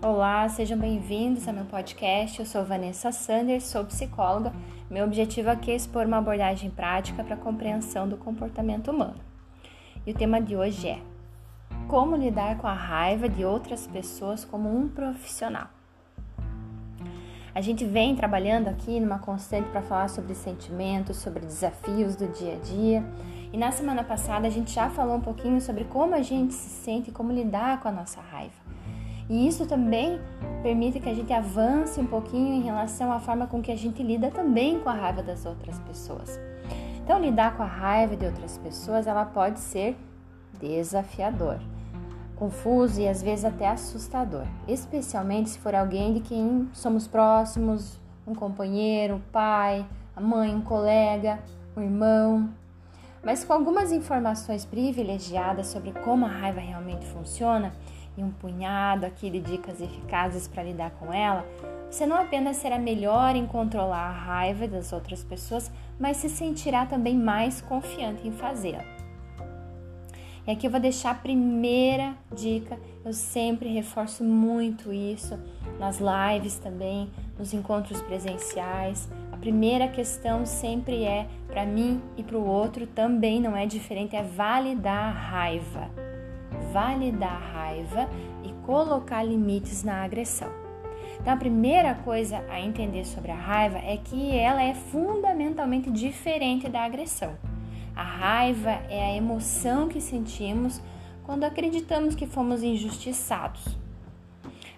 Olá, sejam bem-vindos ao meu podcast. Eu sou Vanessa Sanders, sou psicóloga. Meu objetivo aqui é expor uma abordagem prática para a compreensão do comportamento humano. E o tema de hoje é como lidar com a raiva de outras pessoas como um profissional. A gente vem trabalhando aqui numa constante para falar sobre sentimentos, sobre desafios do dia a dia. E na semana passada a gente já falou um pouquinho sobre como a gente se sente e como lidar com a nossa raiva. E isso também permite que a gente avance um pouquinho em relação à forma com que a gente lida também com a raiva das outras pessoas. Então, lidar com a raiva de outras pessoas, ela pode ser desafiador, confuso e às vezes até assustador, especialmente se for alguém de quem somos próximos, um companheiro, um pai, a mãe, um colega, um irmão. Mas com algumas informações privilegiadas sobre como a raiva realmente funciona, e um punhado aqui de dicas eficazes para lidar com ela, você não apenas será melhor em controlar a raiva das outras pessoas, mas se sentirá também mais confiante em fazê-la. E aqui eu vou deixar a primeira dica, eu sempre reforço muito isso nas lives também, nos encontros presenciais. A primeira questão sempre é, para mim e para o outro também não é diferente, é validar a raiva validar a raiva e colocar limites na agressão. Então, a primeira coisa a entender sobre a raiva é que ela é fundamentalmente diferente da agressão. A raiva é a emoção que sentimos quando acreditamos que fomos injustiçados.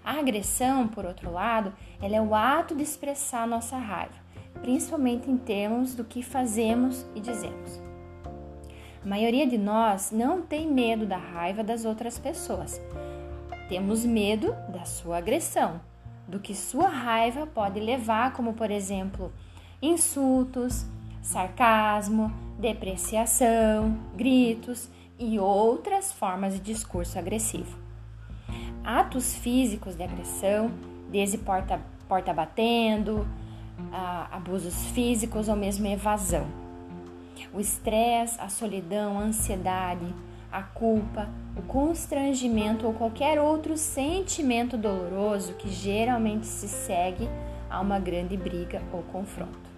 A agressão, por outro lado, ela é o ato de expressar nossa raiva, principalmente em termos do que fazemos e dizemos. A maioria de nós não tem medo da raiva das outras pessoas. Temos medo da sua agressão, do que sua raiva pode levar, como por exemplo, insultos, sarcasmo, depreciação, gritos e outras formas de discurso agressivo. Atos físicos de agressão, desde porta, porta batendo, abusos físicos ou mesmo evasão o estresse, a solidão, a ansiedade, a culpa, o constrangimento ou qualquer outro sentimento doloroso que geralmente se segue a uma grande briga ou confronto.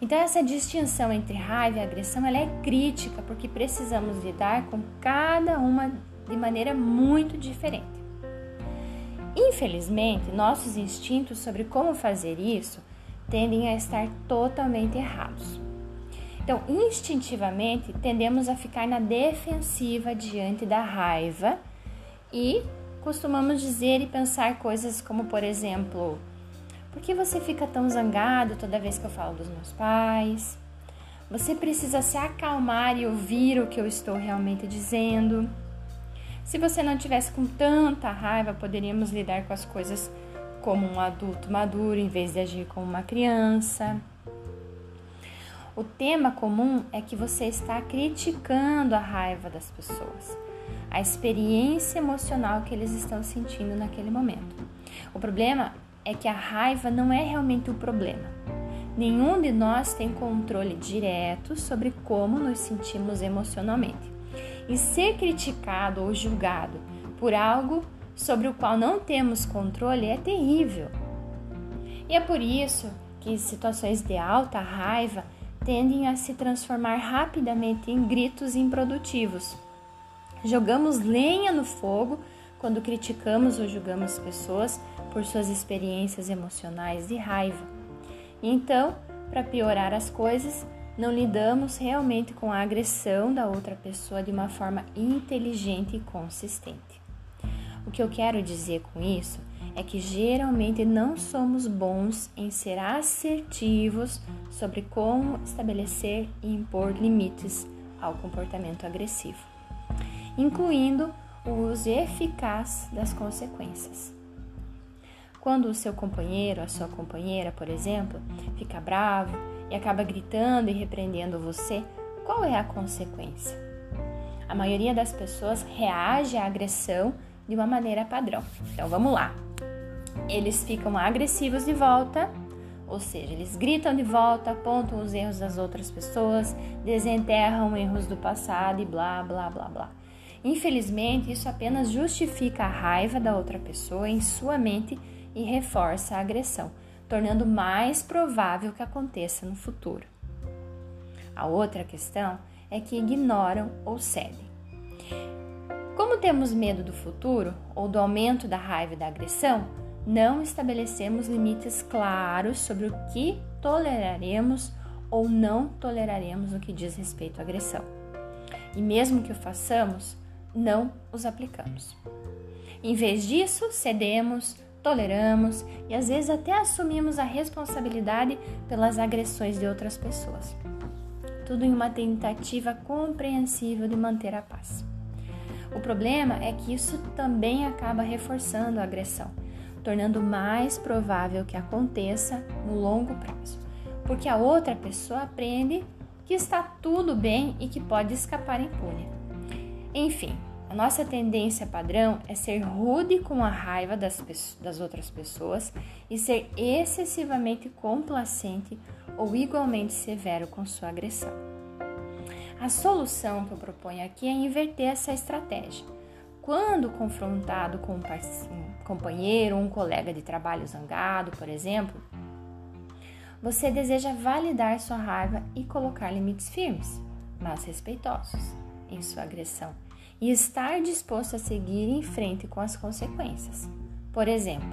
Então essa distinção entre raiva e agressão ela é crítica porque precisamos lidar com cada uma de maneira muito diferente. Infelizmente, nossos instintos sobre como fazer isso tendem a estar totalmente errados. Então, instintivamente, tendemos a ficar na defensiva diante da raiva e costumamos dizer e pensar coisas como, por exemplo, por que você fica tão zangado toda vez que eu falo dos meus pais? Você precisa se acalmar e ouvir o que eu estou realmente dizendo. Se você não tivesse com tanta raiva, poderíamos lidar com as coisas como um adulto maduro em vez de agir como uma criança. O tema comum é que você está criticando a raiva das pessoas, a experiência emocional que eles estão sentindo naquele momento. O problema é que a raiva não é realmente o problema. Nenhum de nós tem controle direto sobre como nos sentimos emocionalmente. E ser criticado ou julgado por algo sobre o qual não temos controle é terrível. E é por isso que situações de alta raiva tendem a se transformar rapidamente em gritos improdutivos. Jogamos lenha no fogo quando criticamos ou julgamos pessoas por suas experiências emocionais de raiva. Então, para piorar as coisas, não lidamos realmente com a agressão da outra pessoa de uma forma inteligente e consistente. O que eu quero dizer com isso é que geralmente não somos bons em ser assertivos sobre como estabelecer e impor limites ao comportamento agressivo, incluindo o uso eficaz das consequências. Quando o seu companheiro, a sua companheira, por exemplo, fica bravo e acaba gritando e repreendendo você, qual é a consequência? A maioria das pessoas reage à agressão de uma maneira padrão. Então vamos lá eles ficam agressivos de volta, ou seja, eles gritam de volta, apontam os erros das outras pessoas, desenterram erros do passado e blá blá blá blá. Infelizmente, isso apenas justifica a raiva da outra pessoa em sua mente e reforça a agressão, tornando mais provável que aconteça no futuro. A outra questão é que ignoram ou cedem. Como temos medo do futuro ou do aumento da raiva e da agressão, não estabelecemos limites claros sobre o que toleraremos ou não toleraremos no que diz respeito à agressão. E mesmo que o façamos, não os aplicamos. Em vez disso, cedemos, toleramos e às vezes até assumimos a responsabilidade pelas agressões de outras pessoas. Tudo em uma tentativa compreensível de manter a paz. O problema é que isso também acaba reforçando a agressão, tornando mais provável que aconteça no longo prazo, porque a outra pessoa aprende que está tudo bem e que pode escapar impune. Enfim, a nossa tendência padrão é ser rude com a raiva das, das outras pessoas e ser excessivamente complacente ou igualmente severo com sua agressão. A solução que eu proponho aqui é inverter essa estratégia. Quando confrontado com um companheiro um colega de trabalho zangado, por exemplo, você deseja validar sua raiva e colocar limites firmes, mas respeitosos em sua agressão e estar disposto a seguir em frente com as consequências. Por exemplo,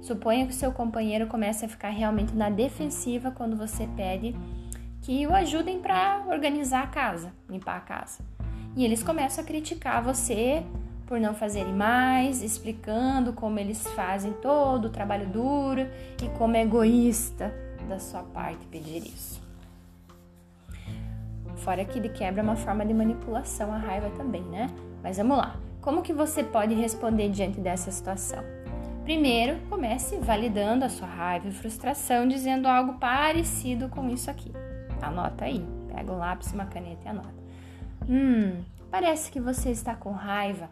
suponha que seu companheiro comece a ficar realmente na defensiva quando você pede que o ajudem para organizar a casa, limpar a casa. E eles começam a criticar você por não fazerem mais, explicando como eles fazem todo o trabalho duro e como é egoísta da sua parte pedir isso. Fora que de quebra uma forma de manipulação, a raiva também, né? Mas vamos lá. Como que você pode responder diante dessa situação? Primeiro, comece validando a sua raiva e frustração, dizendo algo parecido com isso aqui. Anota aí. Pega um lápis, uma caneta e anota. Hum, parece que você está com raiva.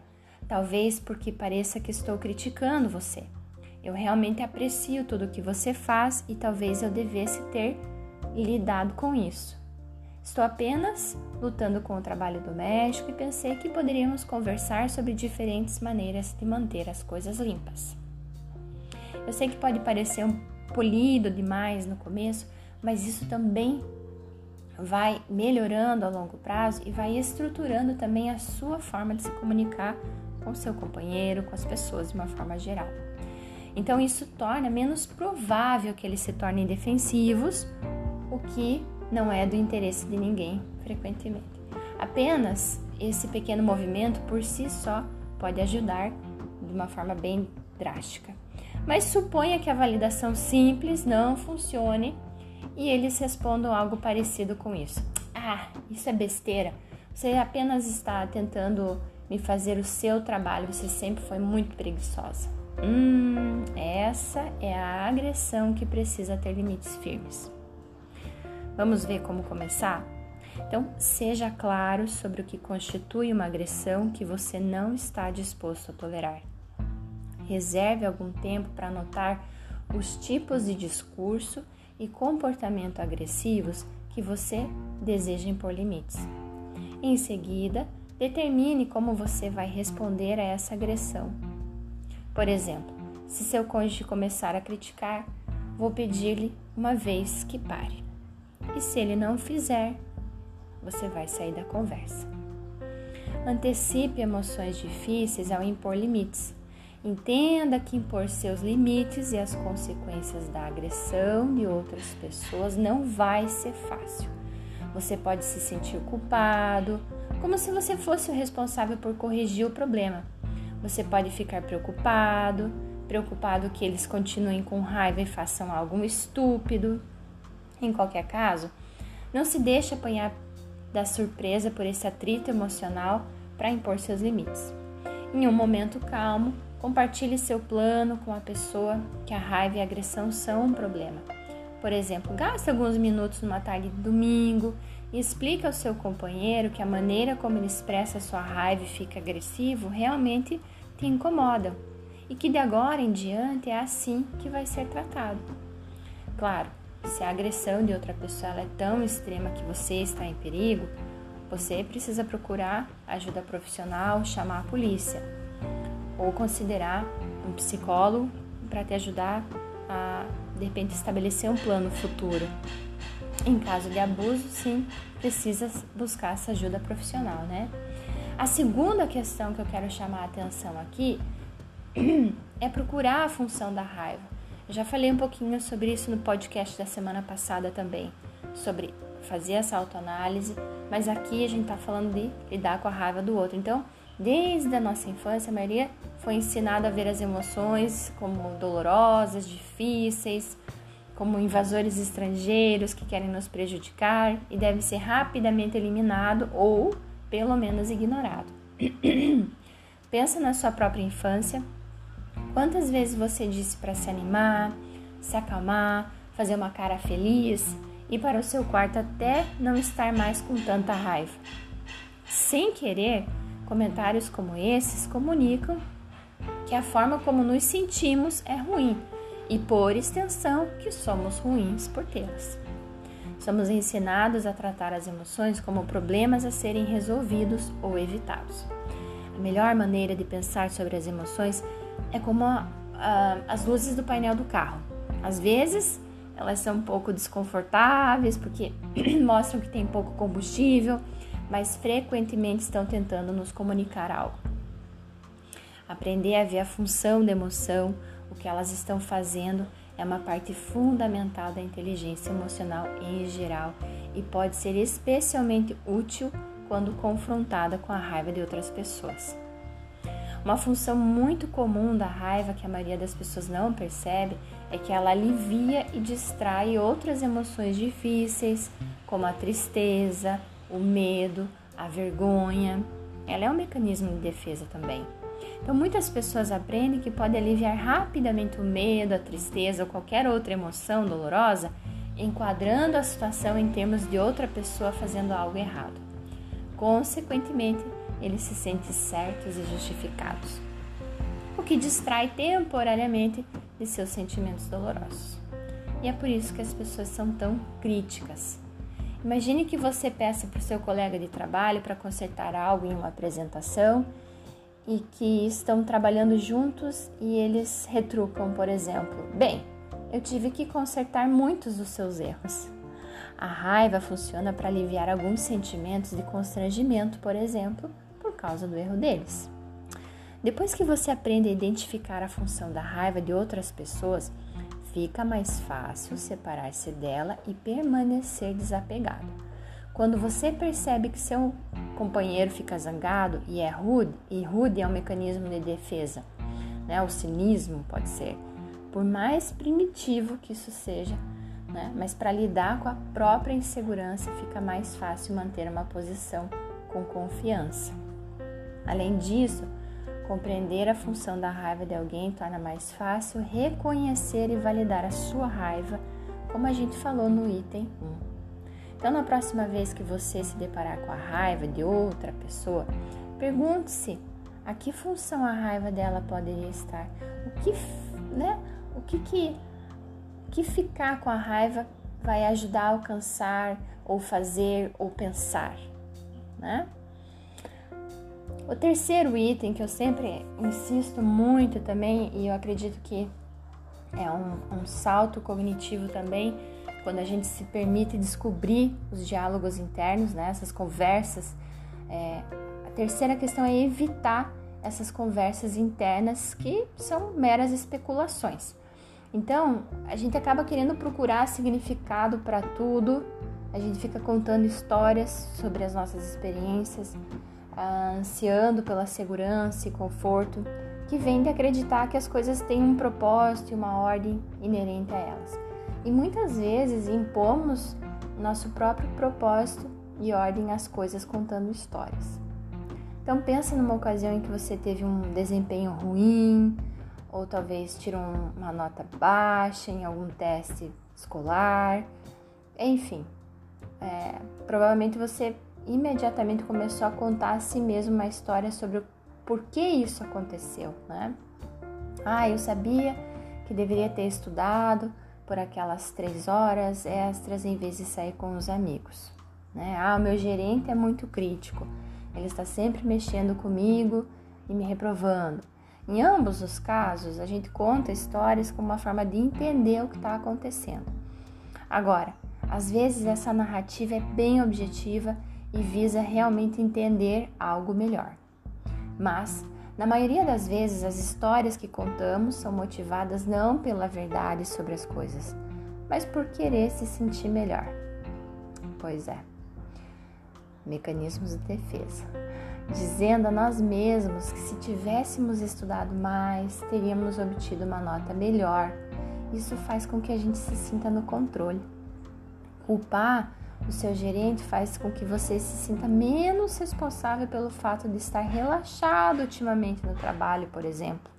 Talvez porque pareça que estou criticando você. Eu realmente aprecio tudo o que você faz e talvez eu devesse ter lidado com isso. Estou apenas lutando com o trabalho doméstico e pensei que poderíamos conversar sobre diferentes maneiras de manter as coisas limpas. Eu sei que pode parecer um polido demais no começo, mas isso também vai melhorando a longo prazo e vai estruturando também a sua forma de se comunicar com seu companheiro, com as pessoas de uma forma geral. Então isso torna menos provável que eles se tornem defensivos, o que não é do interesse de ninguém frequentemente. Apenas esse pequeno movimento por si só pode ajudar de uma forma bem drástica. Mas suponha que a validação simples não funcione e eles respondam algo parecido com isso. Ah, isso é besteira. Você apenas está tentando me fazer o seu trabalho, você sempre foi muito preguiçosa. Hum, essa é a agressão que precisa ter limites firmes. Vamos ver como começar? Então, seja claro sobre o que constitui uma agressão que você não está disposto a tolerar. Reserve algum tempo para anotar os tipos de discurso e comportamento agressivos que você deseja impor limites. Em seguida, determine como você vai responder a essa agressão. Por exemplo, se seu cônjuge começar a criticar, vou pedir-lhe uma vez que pare. E se ele não fizer, você vai sair da conversa. Antecipe emoções difíceis ao impor limites. Entenda que impor seus limites e as consequências da agressão de outras pessoas não vai ser fácil. Você pode se sentir culpado, como se você fosse o responsável por corrigir o problema. Você pode ficar preocupado, preocupado que eles continuem com raiva e façam algo estúpido. Em qualquer caso, não se deixe apanhar da surpresa por esse atrito emocional para impor seus limites. Em um momento calmo, compartilhe seu plano com a pessoa que a raiva e a agressão são um problema. Por exemplo, gaste alguns minutos numa tarde de domingo e explique ao seu companheiro que a maneira como ele expressa sua raiva e fica agressivo realmente te incomoda e que de agora em diante é assim que vai ser tratado. Claro, se a agressão de outra pessoa é tão extrema que você está em perigo, você precisa procurar ajuda profissional, chamar a polícia ou considerar um psicólogo para te ajudar a de repente estabelecer um plano futuro. Em caso de abuso, sim, precisa buscar essa ajuda profissional, né? A segunda questão que eu quero chamar a atenção aqui é procurar a função da raiva. Eu já falei um pouquinho sobre isso no podcast da semana passada também, sobre fazer essa autoanálise, mas aqui a gente está falando de lidar com a raiva do outro. Então, desde a nossa infância, a maioria foi ensinada a ver as emoções como dolorosas, difíceis, como invasores estrangeiros que querem nos prejudicar e deve ser rapidamente eliminado ou pelo menos ignorado. Pensa na sua própria infância. Quantas vezes você disse para se animar, se acalmar, fazer uma cara feliz e para o seu quarto até não estar mais com tanta raiva? Sem querer, comentários como esses comunicam que a forma como nos sentimos é ruim e, por extensão, que somos ruins por tê-las. Somos ensinados a tratar as emoções como problemas a serem resolvidos ou evitados. A melhor maneira de pensar sobre as emoções é como a, a, as luzes do painel do carro. Às vezes, elas são um pouco desconfortáveis porque mostram que tem pouco combustível, mas frequentemente estão tentando nos comunicar algo. Aprender a ver a função da emoção, que elas estão fazendo, é uma parte fundamental da inteligência emocional em geral e pode ser especialmente útil quando confrontada com a raiva de outras pessoas. Uma função muito comum da raiva que a maioria das pessoas não percebe é que ela alivia e distrai outras emoções difíceis, como a tristeza, o medo, a vergonha. Ela é um mecanismo de defesa também. Então, muitas pessoas aprendem que pode aliviar rapidamente o medo, a tristeza ou qualquer outra emoção dolorosa, enquadrando a situação em termos de outra pessoa fazendo algo errado. Consequentemente, eles se sentem certos e justificados, o que distrai temporariamente de seus sentimentos dolorosos. E é por isso que as pessoas são tão críticas. Imagine que você peça para o seu colega de trabalho para consertar algo em uma apresentação e que estão trabalhando juntos e eles retrucam, por exemplo: Bem, eu tive que consertar muitos dos seus erros. A raiva funciona para aliviar alguns sentimentos de constrangimento, por exemplo, por causa do erro deles. Depois que você aprende a identificar a função da raiva de outras pessoas, fica mais fácil separar-se dela e permanecer desapegado. Quando você percebe que seu companheiro fica zangado e é rude, e rude é um mecanismo de defesa, né? O cinismo pode ser, por mais primitivo que isso seja, né? Mas para lidar com a própria insegurança fica mais fácil manter uma posição com confiança. Além disso, compreender a função da raiva de alguém torna mais fácil reconhecer e validar a sua raiva, como a gente falou no item 1. Então, na próxima vez que você se deparar com a raiva de outra pessoa, pergunte-se a que função a raiva dela poderia estar. O que, né? O que que, que ficar com a raiva vai ajudar a alcançar ou fazer ou pensar, né? O terceiro item que eu sempre insisto muito também, e eu acredito que é um, um salto cognitivo também, quando a gente se permite descobrir os diálogos internos, né, essas conversas. É, a terceira questão é evitar essas conversas internas que são meras especulações. Então, a gente acaba querendo procurar significado para tudo, a gente fica contando histórias sobre as nossas experiências, ansiando pela segurança e conforto, que vem de acreditar que as coisas têm um propósito e uma ordem inerente a elas e muitas vezes impomos nosso próprio propósito e ordem às coisas contando histórias. Então pense numa ocasião em que você teve um desempenho ruim, ou talvez tirou uma nota baixa em algum teste escolar, enfim. É, provavelmente você imediatamente começou a contar a si mesmo uma história sobre o porquê isso aconteceu, né? Ah, eu sabia que deveria ter estudado, por aquelas três horas extras em vez de sair com os amigos. Né? Ah, o meu gerente é muito crítico, ele está sempre mexendo comigo e me reprovando. Em ambos os casos, a gente conta histórias como uma forma de entender o que está acontecendo. Agora, às vezes essa narrativa é bem objetiva e visa realmente entender algo melhor. Mas, na maioria das vezes, as histórias que contamos são motivadas não pela verdade sobre as coisas, mas por querer se sentir melhor. Pois é. Mecanismos de defesa. Dizendo a nós mesmos que se tivéssemos estudado mais, teríamos obtido uma nota melhor. Isso faz com que a gente se sinta no controle. Culpar o seu gerente faz com que você se sinta menos responsável pelo fato de estar relaxado ultimamente no trabalho, por exemplo.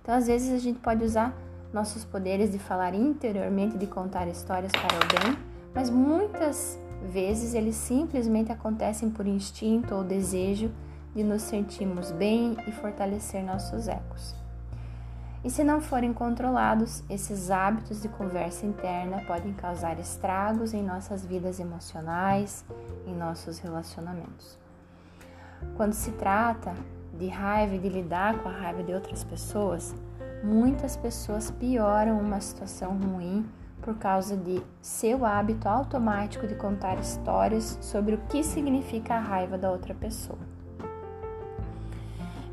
Então, às vezes, a gente pode usar nossos poderes de falar interiormente, de contar histórias para bem, mas muitas vezes eles simplesmente acontecem por instinto ou desejo de nos sentirmos bem e fortalecer nossos ecos. E se não forem controlados, esses hábitos de conversa interna podem causar estragos em nossas vidas emocionais, em nossos relacionamentos. Quando se trata de raiva e de lidar com a raiva de outras pessoas, muitas pessoas pioram uma situação ruim por causa de seu hábito automático de contar histórias sobre o que significa a raiva da outra pessoa.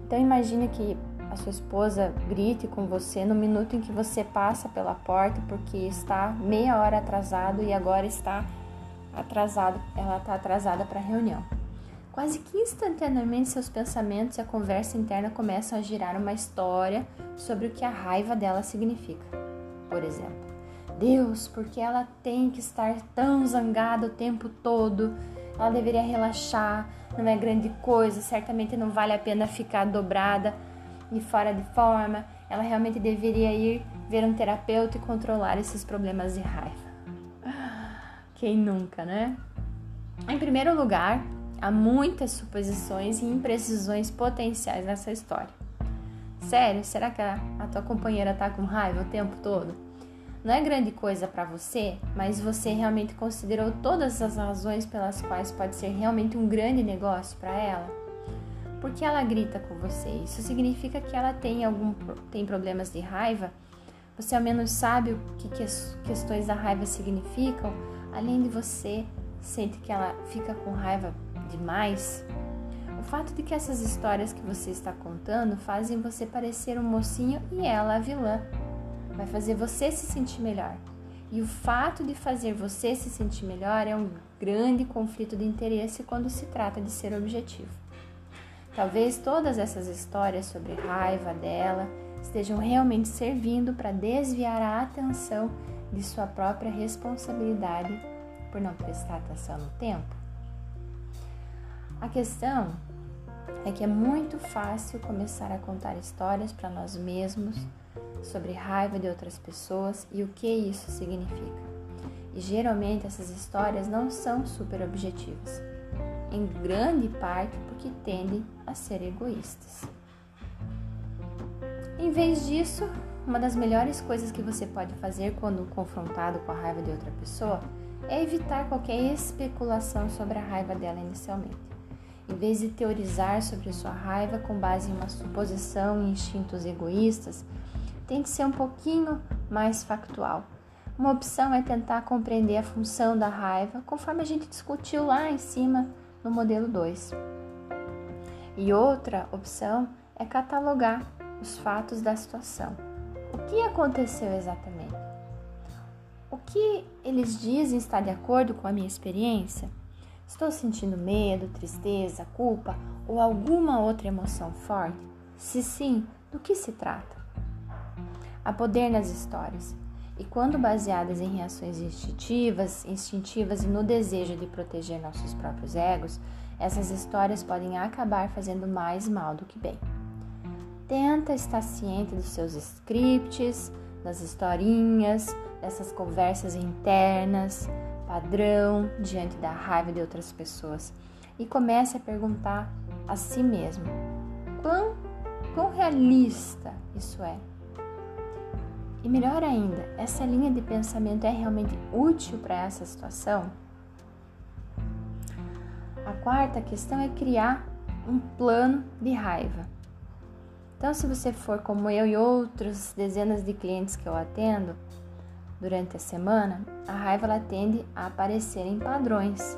Então imagine que a sua esposa grite com você no minuto em que você passa pela porta porque está meia hora atrasado e agora está atrasado, ela está atrasada para a reunião. Quase que instantaneamente seus pensamentos e a conversa interna começam a girar uma história sobre o que a raiva dela significa. Por exemplo, Deus, porque ela tem que estar tão zangada o tempo todo? Ela deveria relaxar, não é grande coisa, certamente não vale a pena ficar dobrada e fora de forma, ela realmente deveria ir ver um terapeuta e controlar esses problemas de raiva. Quem nunca, né? Em primeiro lugar, há muitas suposições e imprecisões potenciais nessa história. Sério, será que a, tua companheira tá com raiva o tempo todo? Não é grande coisa para você, mas você realmente considerou todas as razões pelas quais pode ser realmente um grande negócio para ela? Porque ela grita com você? Isso significa que ela tem algum tem problemas de raiva? Você ao menos sabe o que, questões da raiva significam? Além de você sente que ela fica com raiva demais? O fato de que essas histórias que você está contando fazem você parecer um mocinho e ela a vilã. Vai fazer você se sentir melhor. E o fato de fazer você se sentir melhor é um grande conflito de interesse quando se trata de ser objetivo. Talvez todas essas histórias sobre raiva dela estejam realmente servindo para desviar a atenção de sua própria responsabilidade por não prestar atenção no tempo. A questão é que é muito fácil começar a contar histórias para nós mesmos sobre raiva de outras pessoas e o que isso significa. E geralmente essas histórias não são super objetivas em grande parte porque tendem a ser egoístas. Em vez disso, uma das melhores coisas que você pode fazer quando confrontado com a raiva de outra pessoa é evitar qualquer especulação sobre a raiva dela inicialmente. Em vez de teorizar sobre sua raiva com base em uma suposição e instintos egoístas, tente ser um pouquinho mais factual. Uma opção é tentar compreender a função da raiva, conforme a gente discutiu lá em cima no modelo 2. E outra opção é catalogar os fatos da situação. O que aconteceu exatamente? O que eles dizem está de acordo com a minha experiência? Estou sentindo medo, tristeza, culpa ou alguma outra emoção forte? Se sim, do que se trata? Há poder nas histórias. E quando baseadas em reações instintivas, instintivas e no desejo de proteger nossos próprios egos, essas histórias podem acabar fazendo mais mal do que bem. Tenta estar ciente dos seus scripts, das historinhas, dessas conversas internas, padrão diante da raiva de outras pessoas e comece a perguntar a si mesmo: quão, quão realista isso é? E melhor ainda, essa linha de pensamento é realmente útil para essa situação? Quarta questão é criar um plano de raiva. Então, se você for como eu e outras dezenas de clientes que eu atendo durante a semana, a raiva ela tende a aparecer em padrões.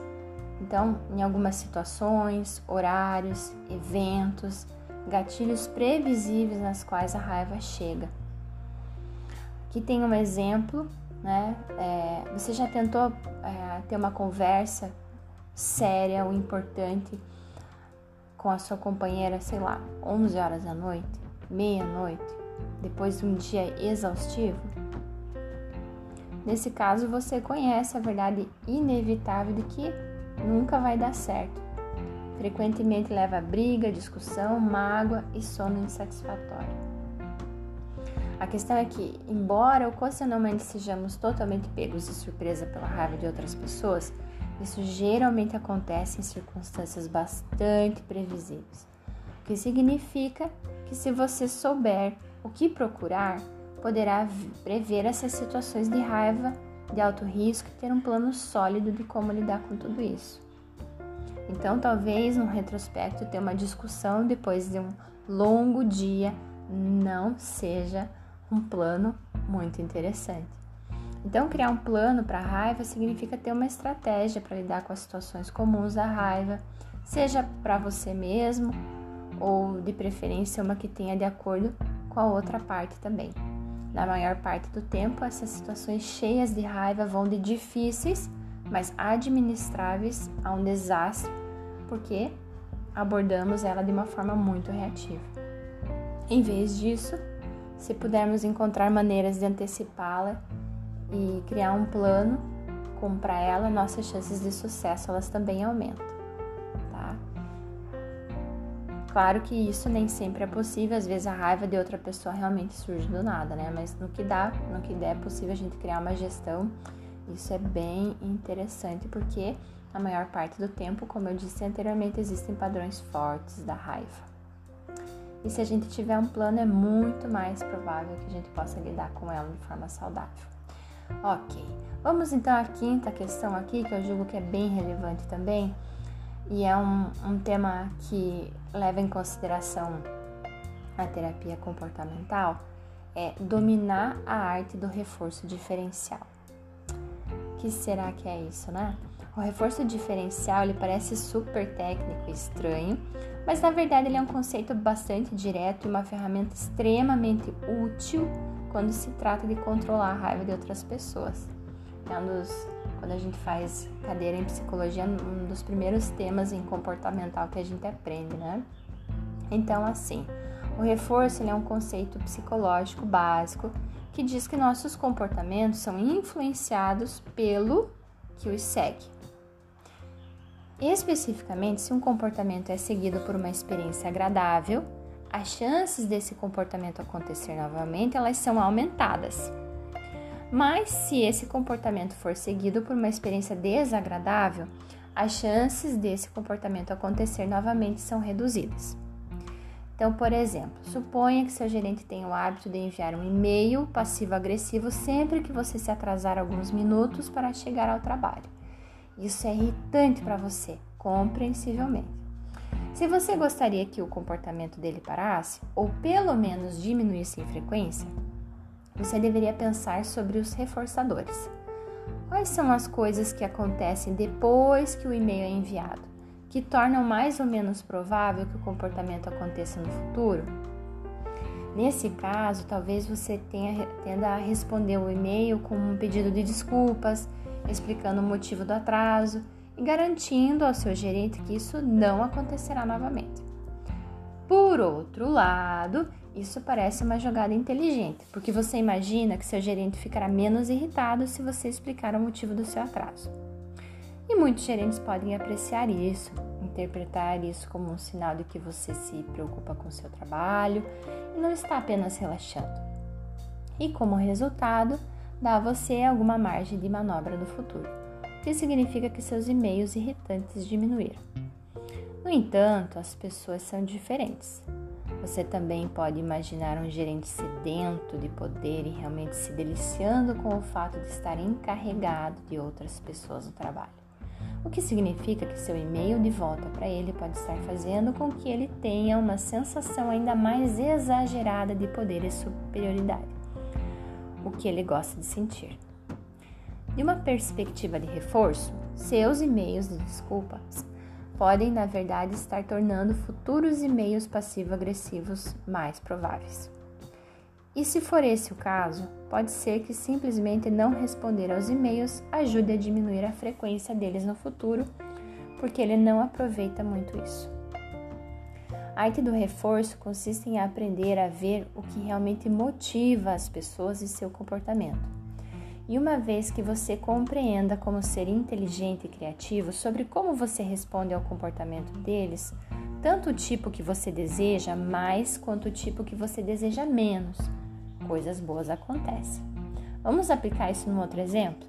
Então, em algumas situações, horários, eventos, gatilhos previsíveis nas quais a raiva chega. Aqui tem um exemplo, né? É, você já tentou é, ter uma conversa séria ou importante com a sua companheira, sei lá, 11 horas da noite, meia-noite, depois de um dia exaustivo? Nesse caso, você conhece a verdade inevitável de que nunca vai dar certo. Frequentemente leva a briga, discussão, mágoa e sono insatisfatório. A questão é que, embora ocasionalmente sejamos totalmente pegos de surpresa pela raiva de outras pessoas, isso geralmente acontece em circunstâncias bastante previsíveis. O que significa que, se você souber o que procurar, poderá prever essas situações de raiva, de alto risco e ter um plano sólido de como lidar com tudo isso. Então, talvez no retrospecto ter uma discussão depois de um longo dia não seja um plano muito interessante. Então, criar um plano para a raiva significa ter uma estratégia para lidar com as situações comuns da raiva, seja para você mesmo ou, de preferência, uma que tenha de acordo com a outra parte também. Na maior parte do tempo, essas situações cheias de raiva vão de difíceis, mas administráveis a um desastre, porque abordamos ela de uma forma muito reativa. Em vez disso, se pudermos encontrar maneiras de antecipá-la e criar um plano para ela, nossas chances de sucesso elas também aumentam, tá? Claro que isso nem sempre é possível, às vezes a raiva de outra pessoa realmente surge do nada, né? Mas no que dá, no que der é possível a gente criar uma gestão, isso é bem interessante porque a maior parte do tempo, como eu disse anteriormente, existem padrões fortes da raiva. E se a gente tiver um plano, é muito mais provável que a gente possa lidar com ela de forma saudável. Ok, vamos então à quinta questão aqui, que eu julgo que é bem relevante também, e é um, um tema que leva em consideração a terapia comportamental, é dominar a arte do reforço diferencial. O que será que é isso, né? O reforço diferencial ele parece super técnico e estranho, mas na verdade ele é um conceito bastante direto e uma ferramenta extremamente útil quando se trata de controlar a raiva de outras pessoas. É um dos, quando a gente faz cadeira em psicologia, um dos primeiros temas em comportamental que a gente aprende, né? Então, assim, o reforço é um conceito psicológico básico que diz que nossos comportamentos são influenciados pelo que os segue. Especificamente, se um comportamento é seguido por uma experiência agradável, as chances desse comportamento acontecer novamente elas são aumentadas. Mas se esse comportamento for seguido por uma experiência desagradável, as chances desse comportamento acontecer novamente são reduzidas. Então, por exemplo, suponha que seu gerente tenha o hábito de enviar um e-mail passivo-agressivo sempre que você se atrasar alguns minutos para chegar ao trabalho. Isso é irritante para você, compreensivelmente. Se você gostaria que o comportamento dele parasse, ou pelo menos diminuísse em frequência, você deveria pensar sobre os reforçadores. Quais são as coisas que acontecem depois que o e-mail é enviado, que tornam mais ou menos provável que o comportamento aconteça no futuro? Nesse caso, talvez você tenha, tenda a responder o e-mail com um pedido de desculpas, explicando o motivo do atraso e garantindo ao seu gerente que isso não acontecerá novamente. Por outro lado, isso parece uma jogada inteligente, porque você imagina que seu gerente ficará menos irritado se você explicar o motivo do seu atraso. E muitos gerentes podem apreciar isso, interpretar isso como um sinal de que você se preocupa com seu trabalho e não está apenas relaxando. E como resultado, dá a você alguma margem de manobra no futuro que significa que seus e-mails irritantes diminuíram. No entanto, as pessoas são diferentes. Você também pode imaginar um gerente sedento de poder e realmente se deliciando com o fato de estar encarregado de outras pessoas no trabalho. o que significa que seu e-mail de volta para ele pode estar fazendo com que ele tenha uma sensação ainda mais exagerada de poder e superioridade, o que ele gosta de sentir. De uma perspectiva de reforço, seus e-mails de desculpas podem, na verdade, estar tornando futuros e-mails passivo-agressivos mais prováveis. E se for esse o caso, pode ser que simplesmente não responder aos e-mails ajude a diminuir a frequência deles no futuro, porque ele não aproveita muito isso. A arte do reforço consiste em aprender a ver o que realmente motiva as pessoas e seu comportamento e uma vez que você compreenda como ser inteligente e criativo sobre como você responde ao comportamento deles, tanto o tipo que você deseja mais quanto o tipo que você deseja menos, coisas boas acontecem. Vamos aplicar isso num outro exemplo?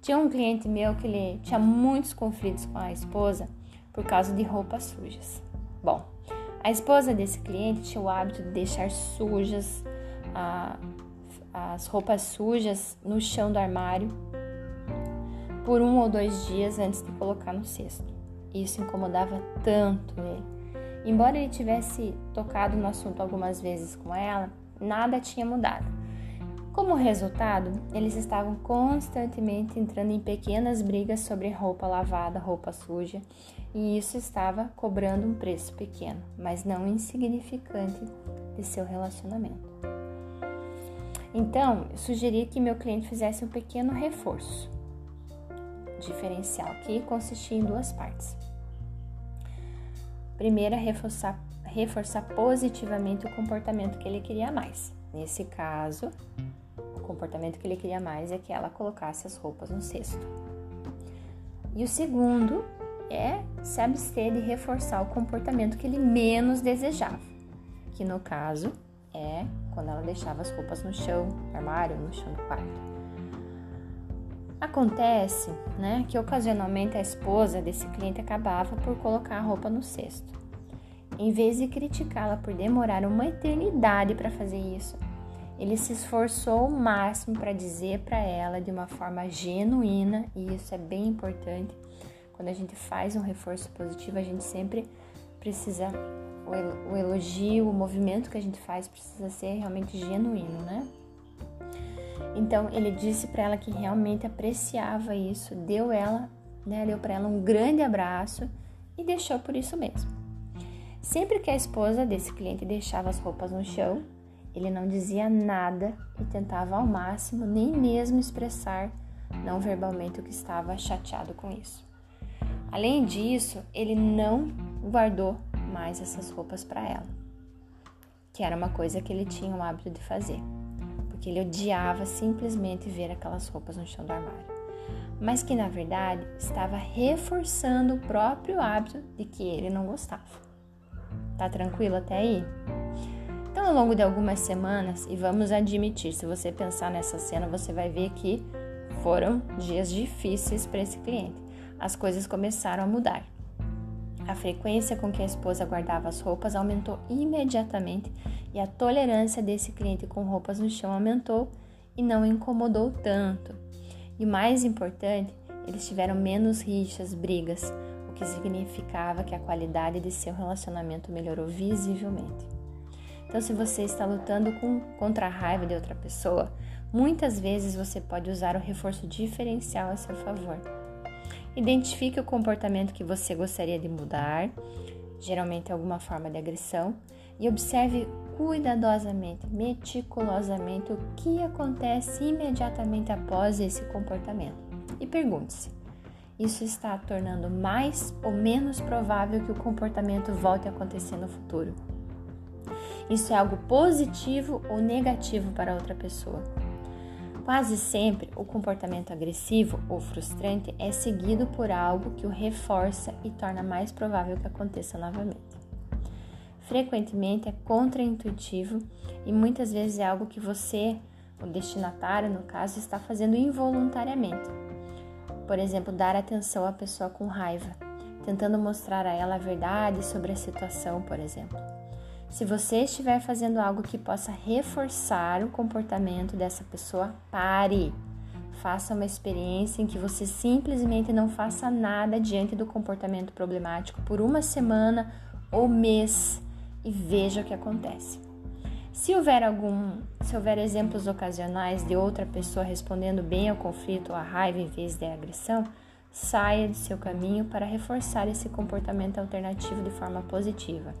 Tinha um cliente meu que ele tinha muitos conflitos com a esposa por causa de roupas sujas. Bom, a esposa desse cliente tinha o hábito de deixar sujas a as roupas sujas no chão do armário por um ou dois dias antes de colocar no cesto. Isso incomodava tanto ele. Embora ele tivesse tocado no assunto algumas vezes com ela, nada tinha mudado. Como resultado, eles estavam constantemente entrando em pequenas brigas sobre roupa lavada, roupa suja, e isso estava cobrando um preço pequeno, mas não insignificante de seu relacionamento. Então, eu sugeri que meu cliente fizesse um pequeno reforço diferencial, que consistia em duas partes. Primeira, reforçar, reforçar positivamente o comportamento que ele queria mais. Nesse caso, comportamento que ele queria mais é que ela colocasse as roupas no cesto. E o segundo é se abster de reforçar o comportamento que ele menos desejava, que no caso é quando ela deixava as roupas no chão, no armário, no chão do quarto. Acontece, né, que ocasionalmente a esposa desse cliente acabava por colocar a roupa no cesto. Em vez de criticá-la por demorar uma eternidade para fazer isso, ele se esforçou ao máximo para dizer para ela de uma forma genuína, e isso é bem importante. Quando a gente faz um reforço positivo, a gente sempre precisa o elogio, o movimento que a gente faz precisa ser realmente genuíno, né? Então ele disse para ela que realmente apreciava isso, deu ela, né, deu para ela um grande abraço e deixou por isso mesmo. Sempre que a esposa desse cliente deixava as roupas no chão, ele não dizia nada e tentava ao máximo nem mesmo expressar não verbalmente o que estava chateado com isso. Além disso, ele não guardou mais essas roupas para ela, que era uma coisa que ele tinha o hábito de fazer, porque ele odiava simplesmente ver aquelas roupas no chão do armário, mas que na verdade estava reforçando o próprio hábito de que ele não gostava. Tá tranquilo até aí? Então, ao longo de algumas semanas, e vamos admitir, se você pensar nessa cena, você vai ver que foram dias difíceis para esse cliente. As coisas começaram a mudar. A frequência com que a esposa guardava as roupas aumentou imediatamente e a tolerância desse cliente com roupas no chão aumentou e não incomodou tanto. E mais importante, eles tiveram menos rixas, brigas, o que significava que a qualidade de seu relacionamento melhorou visivelmente. Então, se você está lutando com, contra a raiva de outra pessoa, muitas vezes você pode usar o reforço diferencial a seu favor. Identifique o comportamento que você gostaria de mudar, geralmente alguma forma de agressão, e observe cuidadosamente, meticulosamente o que acontece imediatamente após esse comportamento. E pergunte-se: isso está tornando mais ou menos provável que o comportamento volte a acontecer no futuro? Isso é algo positivo ou negativo para outra pessoa? Quase sempre, o comportamento agressivo ou frustrante é seguido por algo que o reforça e torna mais provável que aconteça novamente. Frequentemente é contraintuitivo e muitas vezes é algo que você, o destinatário no caso, está fazendo involuntariamente. Por exemplo, dar atenção à pessoa com raiva, tentando mostrar a ela a verdade sobre a situação, por exemplo. Se você estiver fazendo algo que possa reforçar o comportamento dessa pessoa, pare. faça uma experiência em que você simplesmente não faça nada diante do comportamento problemático por uma semana ou mês e veja o que acontece. Se houver algum, se houver exemplos ocasionais de outra pessoa respondendo bem ao conflito ou à raiva em vez de agressão, saia de seu caminho para reforçar esse comportamento alternativo de forma positiva.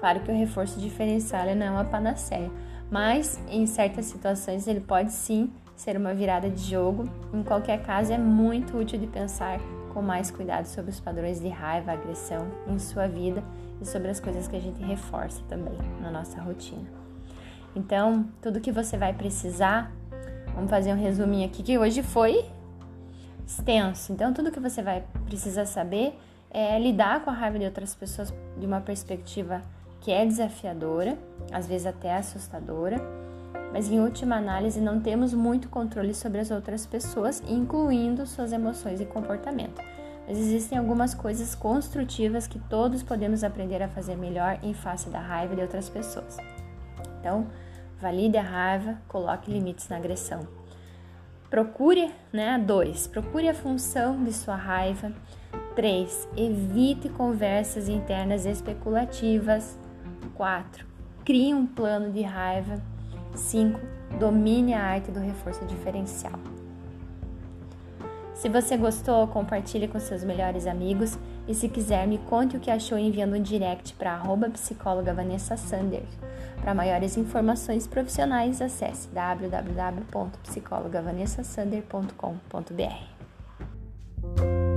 Claro que o reforço diferencial não é uma panaceia, mas em certas situações ele pode sim ser uma virada de jogo. Em qualquer caso, é muito útil de pensar com mais cuidado sobre os padrões de raiva, agressão em sua vida e sobre as coisas que a gente reforça também na nossa rotina. Então, tudo que você vai precisar, vamos fazer um resuminho aqui que hoje foi extenso. Então, tudo que você vai precisar saber é lidar com a raiva de outras pessoas de uma perspectiva que é desafiadora, às vezes até assustadora, mas em última análise não temos muito controle sobre as outras pessoas, incluindo suas emoções e comportamento. Mas existem algumas coisas construtivas que todos podemos aprender a fazer melhor em face da raiva de outras pessoas. Então, valide a raiva, coloque limites na agressão. Procure, né? Dois, procure a função de sua raiva. 3. Evite conversas internas especulativas. 4. Crie um plano de raiva. 5. Domine a arte do reforço diferencial. Se você gostou, compartilhe com seus melhores amigos e se quiser, me conte o que achou enviando um direct para psicóloga Vanessa Sanders. Para maiores informações profissionais, acesse www.psicologavanessasander.com.br.